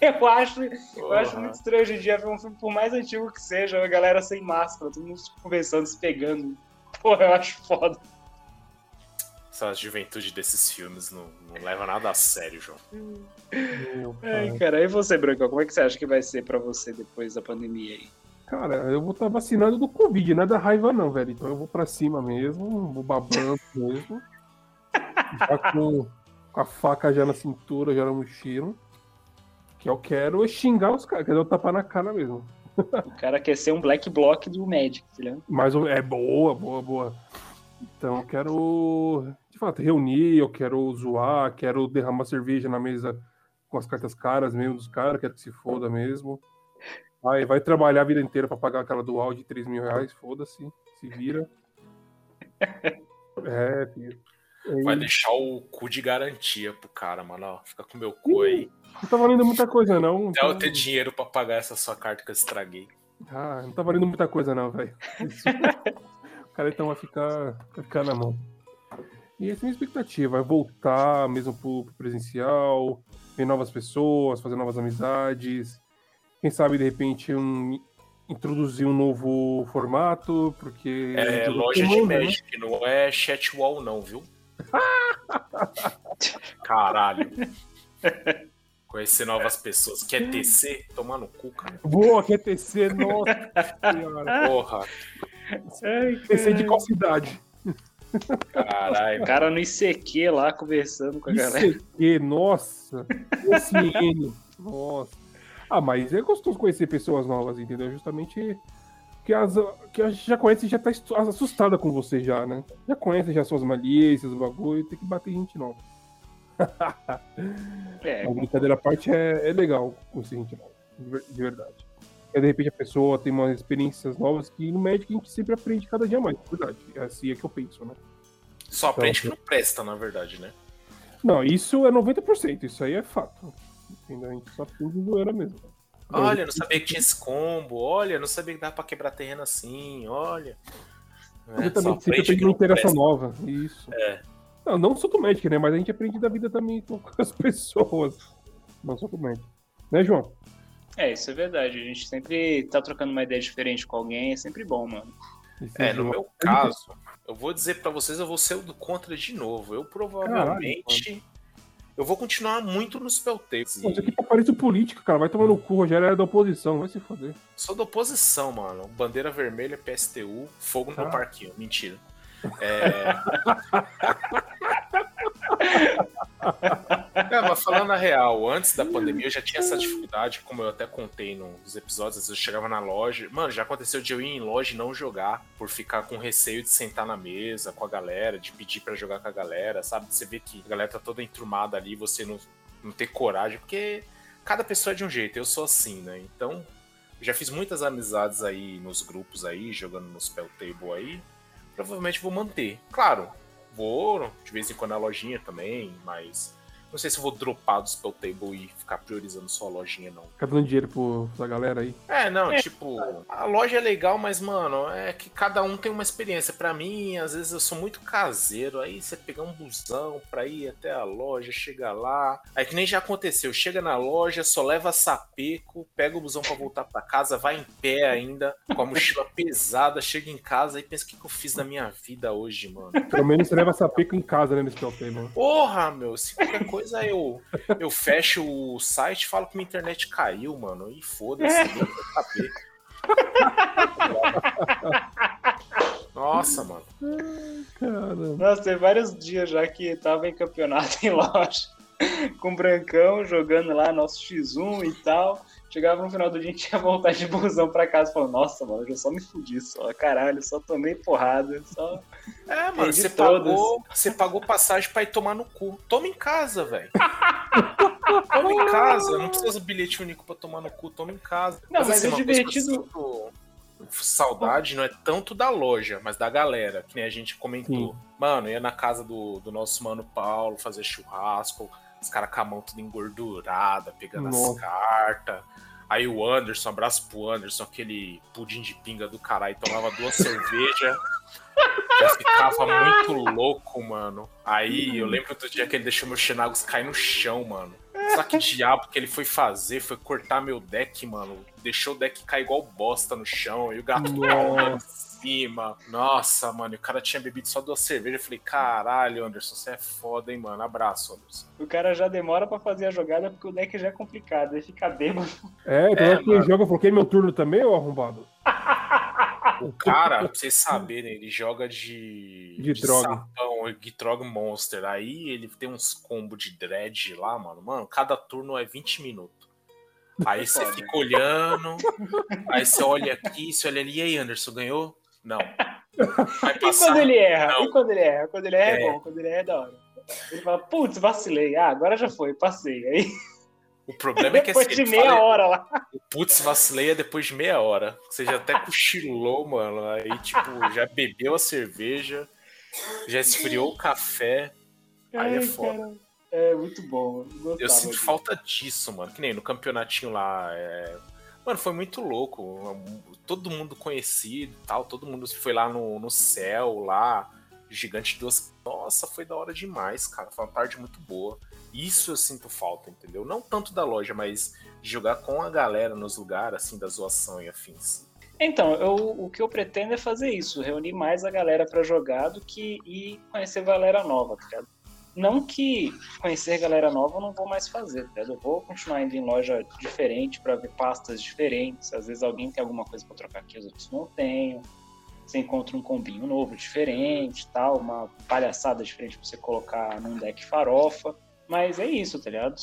Eu acho, eu acho muito estranho hoje em dia ver um filme, por mais antigo que seja, a galera sem máscara, todo mundo conversando, se pegando. Porra, eu acho foda. Essa juventude desses filmes não, não leva nada a sério, João. Ai, cara, e você, Branco, como é que você acha que vai ser pra você depois da pandemia aí? Cara, eu vou estar vacinado do Covid, não é da raiva não, velho. Então eu vou pra cima mesmo, vou babando (laughs) mesmo. Já com, com a faca já na cintura, já na mochila. Que eu quero é xingar os caras, quer dar um tapa na cara mesmo. O cara quer ser um black block do Magic, tá ligado? Mas é boa, boa, boa. Então eu quero, de fato, reunir, eu quero zoar, quero derramar cerveja na mesa com as cartas caras mesmo dos caras, quero que se foda mesmo. Vai, vai trabalhar a vida inteira pra pagar aquela dual de 3 mil reais, foda-se, se vira. (laughs) É, filho. Vai deixar o cu de garantia pro cara, mano. Ó, fica com o meu cu aí. Não tá valendo muita coisa, não. Até eu ter dinheiro pra pagar essa sua carta que eu estraguei. Ah, não tá valendo muita coisa, não, velho. (laughs) o cara então vai ficar, vai ficar na mão. E essa é a minha expectativa, é voltar mesmo pro, pro presencial, ver novas pessoas, fazer novas amizades. Quem sabe, de repente, um, introduzir um novo formato, porque. É loja de mundo, Magic, né? não é chat wall, não, viu? Caralho. Conhecer novas pessoas. Quer TC? Tomar no cu, cara. Boa, quer TC? Nossa senhora. Porra. Ai, TC de qual cidade? Caralho. O cara no ICQ lá conversando com a galera. ICQ, nossa. SN. Nossa. Ah, mas é gostoso conhecer pessoas novas, entendeu? Justamente que, as, que a gente já conhece e já tá assustada com você já, né? Já conhece já suas malícias, o bagulho, tem que bater gente nova. (laughs) é, a brincadeira à parte é, é legal conhecer gente nova, de verdade. E de repente a pessoa tem umas experiências novas que no médico a gente sempre aprende cada dia mais, de verdade. É assim é que eu penso, né? Só aprende então, que não presta, na verdade, né? Não, isso é 90%, isso aí é fato. A gente só aprende zoeira mesmo. Olha, não sabia que tinha esse combo. Olha, não sabia que dava pra quebrar terreno assim. Olha. É, também sempre aprende uma interação nova. Isso. É. Não, não só com o Magic, né? Mas a gente aprende da vida também com (laughs) as pessoas. Não só com o Magic. Né, João? É, isso é verdade. A gente sempre tá trocando uma ideia diferente com alguém, é sempre bom, mano. É, no meu caso, eu vou dizer para vocês, eu vou ser o do contra de novo. Eu provavelmente. Caralho, eu vou continuar muito nos Spelltakes. Pô, isso aqui tá parecendo político, cara. Vai tomar no cu, Rogério era da oposição, vai se foder. Sou da oposição, mano. Bandeira vermelha, PSTU, fogo no ah. parquinho. Mentira. É... (laughs) é, mas falando a real, antes da pandemia eu já tinha essa dificuldade, como eu até contei nos episódios, às vezes eu chegava na loja. Mano, já aconteceu de eu ir em loja e não jogar, por ficar com receio de sentar na mesa com a galera, de pedir para jogar com a galera, sabe? Você vê que a galera tá toda entrumada ali, você não, não ter coragem, porque cada pessoa é de um jeito, eu sou assim, né? Então, já fiz muitas amizades aí nos grupos aí, jogando no Spell Table aí. Provavelmente vou manter. Claro, Vou, de vez em quando na lojinha também, mas não sei se eu vou dropar do Spell Table e ficar priorizando só a lojinha, não. Ficar dando dinheiro pro, pra galera aí. É, não, é. tipo, a loja é legal, mas, mano, é que cada um tem uma experiência. Para mim, às vezes eu sou muito caseiro, aí você pegar um busão pra ir até a loja, chega lá. Aí que nem já aconteceu, chega na loja, só leva sapeco, pega o busão para voltar para casa, vai em pé ainda, com a mochila (laughs) pesada, chega em casa e pensa o que, que eu fiz na minha vida hoje, mano. Pelo menos você leva sapeco em casa, né, no Spell Table. Porra, meu, se qualquer coisa coisa eu, eu fecho o site e falo que minha internet caiu, mano. E foda-se, saber. Nossa, mano. Caramba. Nossa, tem vários dias já que tava em campeonato (laughs) em loja. Com o Brancão jogando lá nosso X1 e tal. Chegava no final do dia e (laughs) tinha vontade de busão pra casa. Falando, nossa, mano, eu já só me fudi só. Caralho, só tomei porrada. Só. É, mano, você pagou, você pagou passagem pra ir tomar no cu. Toma em casa, velho. (laughs) toma em casa. Não precisa de bilhete único pra tomar no cu. Toma em casa. Não, mas, mas assim, é divertido. Saudade não é tanto da loja, mas da galera, que nem a gente comentou. Sim. Mano, ia na casa do, do nosso mano Paulo fazer churrasco, os caras com a mão tudo engordurada, pegando Nossa. as cartas. Aí o Anderson, abraço pro Anderson, aquele pudim de pinga do caralho, tomava duas cervejas. Ficava muito louco, mano. Aí eu lembro do dia que ele deixou meu Xenagos cair no chão, mano. Sabe que diabo que ele foi fazer? Foi cortar meu deck, mano. Deixou o deck cair igual bosta no chão. E o gato em cima. Nossa, mano. O cara tinha bebido só duas cervejas. Eu falei, caralho, Anderson, você é foda, hein, mano. Abraço, Anderson. O cara já demora pra fazer a jogada porque o deck já é complicado. Ele fica bêbado. É, então é, quem joga, eu coloquei meu turno também, ô arrombado. O cara, pra vocês saberem, ele joga de. De, de droga. Sapão, Monster. Aí ele tem uns combos de dread lá, mano. Mano, cada turno é 20 minutos. Aí você fica olhando, aí você olha aqui, você olha ali, e aí, Anderson, ganhou? Não. (laughs) E quando ele erra? Não. E quando ele erra? Quando ele erra é, é bom, quando ele erra é da hora. Ele fala, putz, vacilei. Ah, agora já foi, passei. Aí O problema é que (laughs) Depois assim, de meia fala- hora lá. Putz, vacilei é depois de meia hora. Você já até cochilou, mano. Aí, tipo, já bebeu a cerveja, já esfriou o café. Aí é Ai, foda. cara. É muito bom. Eu, Eu gostava sinto disso. falta disso, mano. Que nem no campeonatinho lá. é, Mano, foi muito louco. Todo mundo conhecido tal. Todo mundo foi lá no, no céu, lá. Gigante duas. Nossa, foi da hora demais, cara. Foi uma tarde muito boa. Isso eu sinto falta, entendeu? Não tanto da loja, mas de jogar com a galera nos lugares, assim, da zoação e afins. Então, eu, o que eu pretendo é fazer isso, reunir mais a galera pra jogar do que ir conhecer galera nova, tá ligado? Não que conhecer galera nova eu não vou mais fazer, tá? Eu vou continuar indo em loja diferente pra ver pastas diferentes. Às vezes alguém tem alguma coisa pra trocar que os outros não tenham. Você encontra um combinho novo, diferente, tal, uma palhaçada diferente pra você colocar num deck farofa. Mas é isso, tá ligado?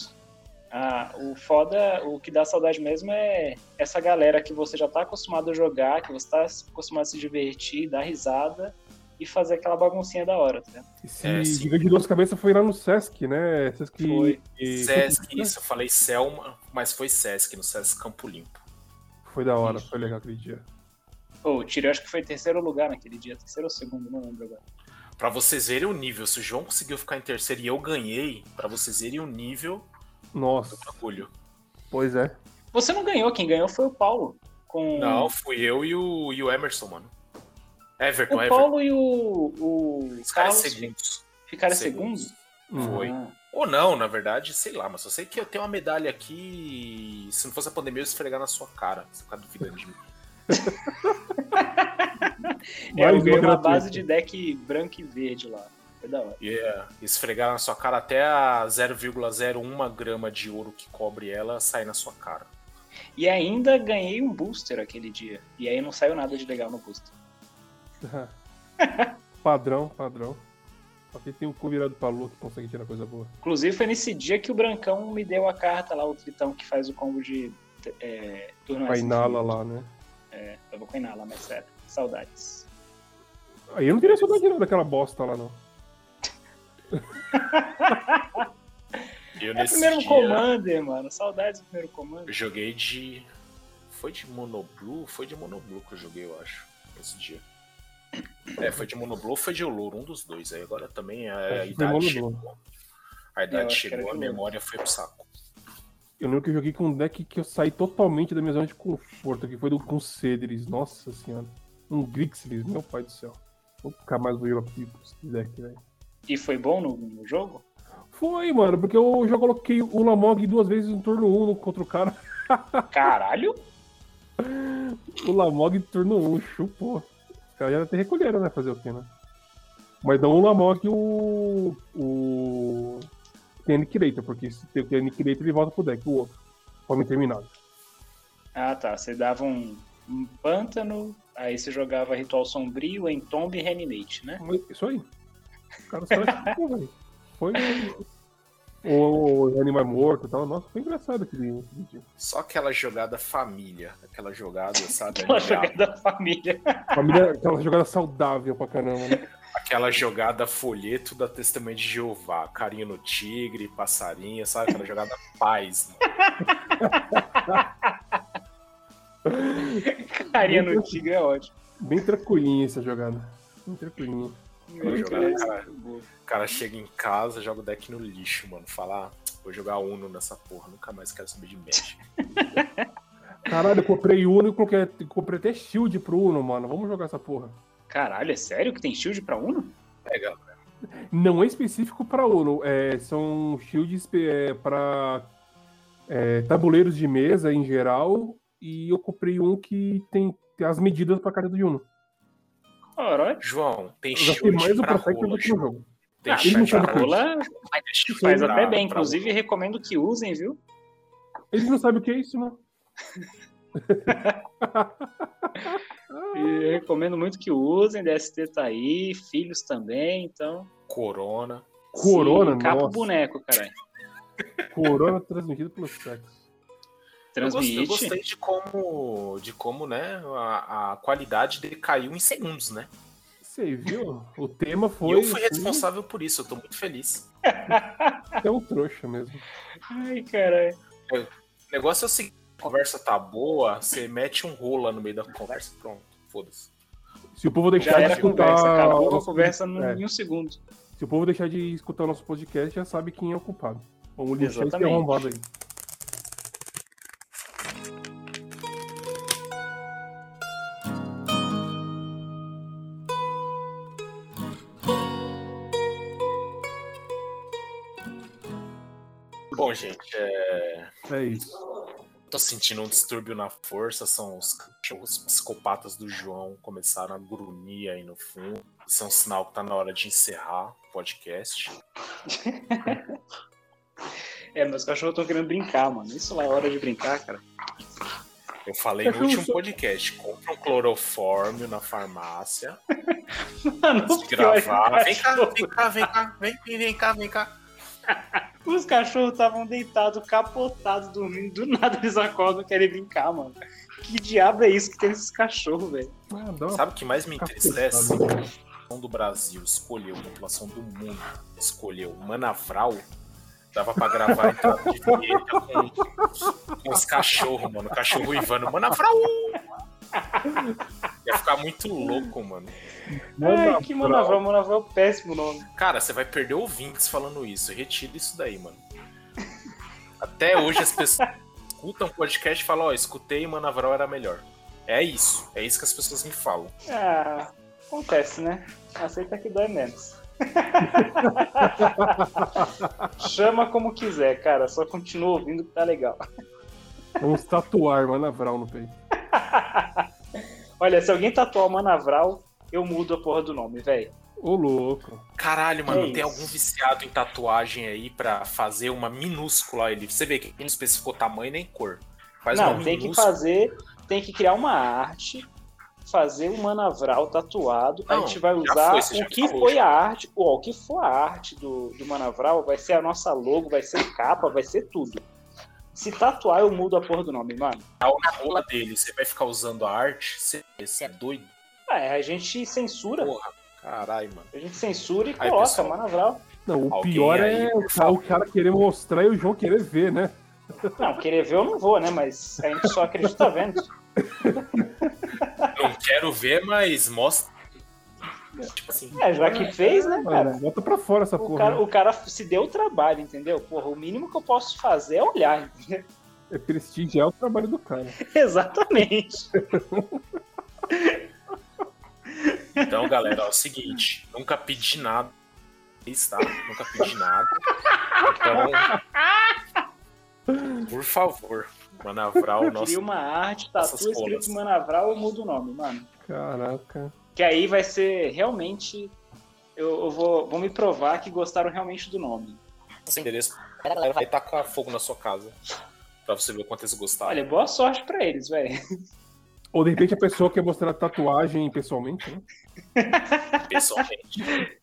Ah, o foda, o que dá saudade mesmo é essa galera que você já tá acostumado a jogar, que você tá acostumado a se divertir, dar risada e fazer aquela baguncinha da hora, tá ligado? Esse É, de duas cabeças foi lá no Sesc, né? Sesc. Foi. e- Sesc, isso, eu falei Selma, mas foi Sesc, no Sesc Campo Limpo. Foi da hora, Isso. foi legal aquele dia. Pô, o Tiro acho que foi terceiro lugar naquele dia, terceiro ou segundo, não lembro agora. Pra vocês verem o nível, se o João conseguiu ficar em terceiro e eu ganhei, pra vocês verem o nível Nossa, do bagulho. pois é. Você não ganhou, quem ganhou foi o Paulo. Com Não, fui eu e o, e o Emerson, mano. Everton, o Everton. Paulo e o, o Carlos segundos. ficaram Segundos. segundos. Hum. Foi. Ah, Ou não, na verdade, sei lá, mas eu sei que eu tenho uma medalha aqui. e Se não fosse a pandemia, eu ia esfregar na sua cara. Você ficar duvidando de mim. (laughs) é, eu ganhei uma base de deck branco e verde lá. Foi da hora. Ia esfregar na sua cara até a 0,01 grama de ouro que cobre ela sair na sua cara. E ainda ganhei um booster aquele dia. E aí não saiu nada de legal no booster. (laughs) padrão, padrão. Só que tem o cu virado pra lua que consegue tirar coisa boa. Inclusive foi nesse dia que o Brancão me deu a carta lá, o Tritão que faz o combo de é, turno Com a Inala lá, né? É, eu vou com a Inala, mas sério. Saudades. Aí eu não queria saudade não daquela bosta lá, não. (laughs) Eu É o nesse primeiro dia, Commander, mano. Saudades do primeiro Commander. eu joguei de. Foi de Monoblue? Foi de Monoblue que eu joguei, eu acho, esse dia. É, foi de Monoblue ou foi de Oloro, um dos dois. Aí agora também a, a foi idade chegou. A idade chegou, a memória foi pro saco. Eu lembro que eu joguei com um deck que eu saí totalmente da minha zona de conforto, que foi do com Cedris. Nossa senhora. Um Grixis, meu pai do céu. Nunca mais vou jogar com esse deck, velho. E foi bom no, no jogo? Foi, mano, porque eu já coloquei o Lamog duas vezes no turno 1 contra o cara. (laughs) Caralho! O Lamog turno 1, chupou. Caras já até recolheram, né? Fazer o quê, né? Mas não o Lamog e o. O. Tem Aniquilator, porque se tem o Aniquilator ele volta pro deck, o outro. Forma terminado. Ah, tá. Você dava um, um pântano, aí você jogava Ritual Sombrio, Entomb e Reanimate, né? Isso aí. O cara, caras (laughs) chupou, velho. Foi. O, o Animal Morto e tal. Nossa, foi engraçado aquele, dia. Só aquela jogada família, aquela jogada, sabe? Aquela jogada da família. Família, aquela jogada saudável pra caramba, né? Aquela jogada folheto da Testemunha de Jeová, carinho no tigre, passarinho, sabe? Aquela jogada paz. Carinha no tigre é ótimo. Bem tranquilinha essa jogada. Bem tranquilinha. Jogada, É, cara. O cara chega em casa, joga o deck no lixo, mano. Fala, ah, vou jogar Uno nessa porra, nunca mais quero saber de Magic. (laughs) Caralho, eu comprei Uno e coloquei, comprei até shield pro Uno, mano. Vamos jogar essa porra. Caralho, é sério que tem shield pra Uno? Pega, Não é específico pra Uno, é, são shields é, pra é, tabuleiros de mesa em geral. E eu comprei um que tem, tem as medidas pra carta do Uno. Caralho. João, tem Eu gastei mais o rola, do que no jogo. Tem Ah, sabe pra é rola. Faz até bem, inclusive recomendo que usem, viu? Eles não sabem o que é isso, né? (laughs) E eu recomendo muito que usem, DST tá aí, filhos também, então. Corona. Corona, Sim, capa o boneco, caralho. Corona transmitido pelo sexo. Eu gostei, eu Transmite. gostei de como, de como né, a, a qualidade decaiu em segundos, né? Você viu? O tema E foi. eu fui assim, responsável por isso, eu tô muito feliz. É um trouxa mesmo. Ai, caralho. O negócio é o seguinte: a conversa tá boa, você mete um rola no meio da conversa, pronto, foda-se. Se o povo Já deixar de escutar. conversa, acabou a conversa é, em um segundo. Se o povo deixar de escutar o nosso podcast, já sabe quem é o culpado. Vamos lixar esse Exatamente. arrombado aí. É... Isso. tô sentindo um distúrbio na força. São os cachorros psicopatas do João começaram a grunir aí no fundo. Isso é um sinal que tá na hora de encerrar o podcast. (laughs) É, meus cachorros estão querendo brincar, mano. Isso lá é hora de brincar, cara. Eu falei no último podcast: compra um clorofórmio na farmácia. (laughs) Mano, é gravar. Vem cá, vem cá, vem cá, vem, vem, vem cá, vem cá. Os cachorros estavam deitados, capotados, dormindo. Do nada eles acordam e querem brincar, mano. Que diabo é isso que tem esses cachorros, velho? Ah, Sabe o que mais me entristece? cacetada. A população do Brasil escolheu, a população do mundo escolheu Manavral. Dava pra gravar entrada de vinheta com, com os cachorros, mano. O cachorro Ivano, Manavral! (laughs) Ia ficar muito louco, mano. Ai, que Manavral, Manavral é um péssimo nome. Cara, você vai perder ouvintes falando isso. Retira isso daí, mano. Até hoje as pessoas escutam o podcast e falam, ó, escutei e Manavral era melhor. É isso. É isso que as pessoas me falam. Ah, acontece, né? Aceita que dói menos. (laughs) Chama como quiser, cara. Só continua ouvindo que tá legal. Vamos tatuar Manavral no peito. (laughs) Olha, se alguém tatuar o Manavral, eu mudo a porra do nome, velho. Ô, louco. Caralho, mano, Que tem isso? algum viciado em tatuagem aí pra fazer uma minúscula ele. Você vê que não especificou tamanho nem cor. Faz Não, tem que fazer, tem que criar uma arte, fazer o Manavral tatuado. a Não, gente vai usar foi, o que falou, foi já. a arte, ó, o que for a arte do, do Manavral, vai ser a nossa logo, vai ser capa, vai ser tudo. Se tatuar, eu mudo a porra do nome, mano. Ao na rola dele, você vai ficar usando a arte? Você, você é doido? É, a gente censura. Porra, caralho, mano. A gente censura e Aí, coloca pessoal. Manavral. Não, o Alguém pior aí, é por o cara, o cara querer mostrar e o João querer ver, né? Não, querer ver eu não vou, né? Mas a gente só acredita vendo. Não quero ver, mas mostra. Tipo assim. É, já que fez, né, cara? Mano, bota pra fora essa O porra. cara, né? o cara se deu o trabalho, entendeu? Porra, o mínimo que eu posso fazer é olhar, entendeu? (laughs) É prestigiar o trabalho do cara. Exatamente. Então, galera, é o seguinte: nunca pedi nada. Está, nunca pedi nada. Então, por favor, Manavral, Eu nosso. queria uma arte, tatu escrito. Manavral, eu mudo o nome, mano. Caraca. Que aí vai ser realmente. Eu, eu vou, vou me provar que gostaram realmente do nome. Sem endereço. Vai tacar fogo na sua casa. Pra você ver o quanto eles gostaram. Olha, boa sorte pra eles, velho. Ou de repente a pessoa quer mostrar a tatuagem pessoalmente, né? (laughs) Pessoalmente.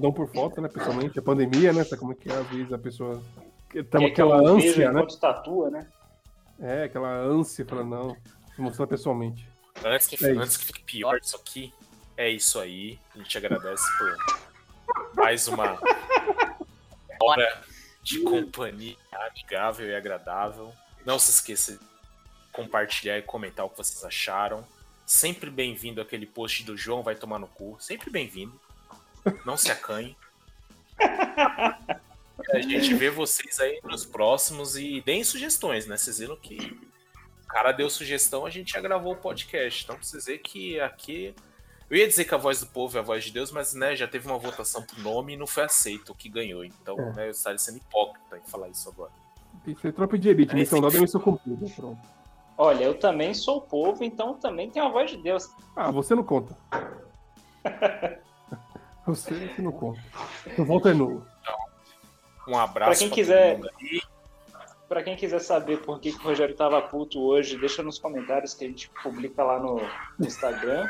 Não por foto, né? Pessoalmente. A pandemia, né? Sabe como é que é? Às vezes a pessoa. Tá que aquela ânsia, né? enquanto tatua, né? É, aquela ânsia pra não mostrar pessoalmente. Antes que, É antes que fique pior isso aqui, é isso aí. A gente agradece por mais uma hora de companhia amigável e agradável. Não se esqueça de compartilhar e comentar o que vocês acharam. Sempre bem-vindo aquele post do João vai tomar no cu. Sempre bem-vindo. Não se acanhe. A gente vê vocês aí nos próximos e deem sugestões, né? Vocês viram que cara deu sugestão, a gente já gravou o podcast. Então, pra vocês verem que aqui. Eu ia dizer que a voz do povo é a voz de Deus, mas né, já teve uma votação pro nome e não foi aceito o que ganhou. Então, É. né, eu estaria sendo hipócrita em falar isso agora. Tem que ser tropa de elite, Aí missão sim. dada é missão cumprida. Pronto. Olha, eu também sou o povo, então também tenho a voz de Deus. Ah, você não conta. (laughs) Você que não conta. O voto é nulo. Um abraço Pra quem todo quiser- Pra quem quiser saber por que, que o Rogério tava puto hoje, deixa nos comentários que a gente publica lá no, no Instagram.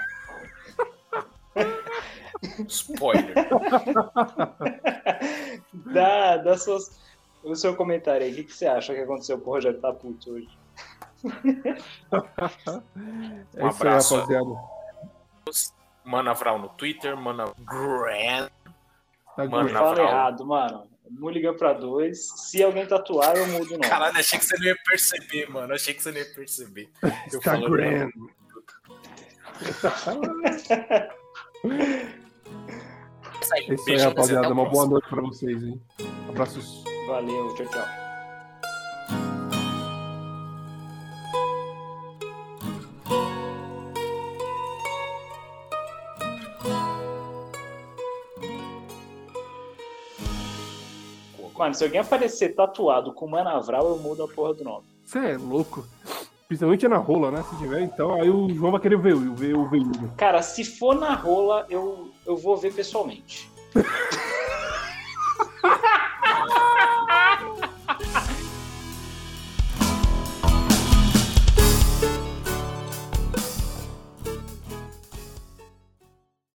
Spoiler. (laughs) dá, dá suas, o seu comentário aí. O que, que você acha que aconteceu pro Rogério tá puto hoje? (laughs) É Um aí, abraço. rapaziada. Manavral no Twitter, Manavral. Tá na Fala errado, mano. Mulligan pra dois. Se alguém tatuar, eu mudo o nome. Caralho, achei que você não ia perceber, mano. Achei que você não ia perceber. Eu Instagram. (laughs) É isso aí, rapaziada. Uma boa noite pra vocês, hein? Abraços. Valeu, tchau, tchau. Mano, se alguém aparecer tatuado com Manavral, eu mudo a porra do nome. Você é louco. Principalmente na rola, né? Se tiver, então aí o João vai querer ver, ver o veículo. Cara, se for na rola, eu, eu vou ver pessoalmente. (laughs)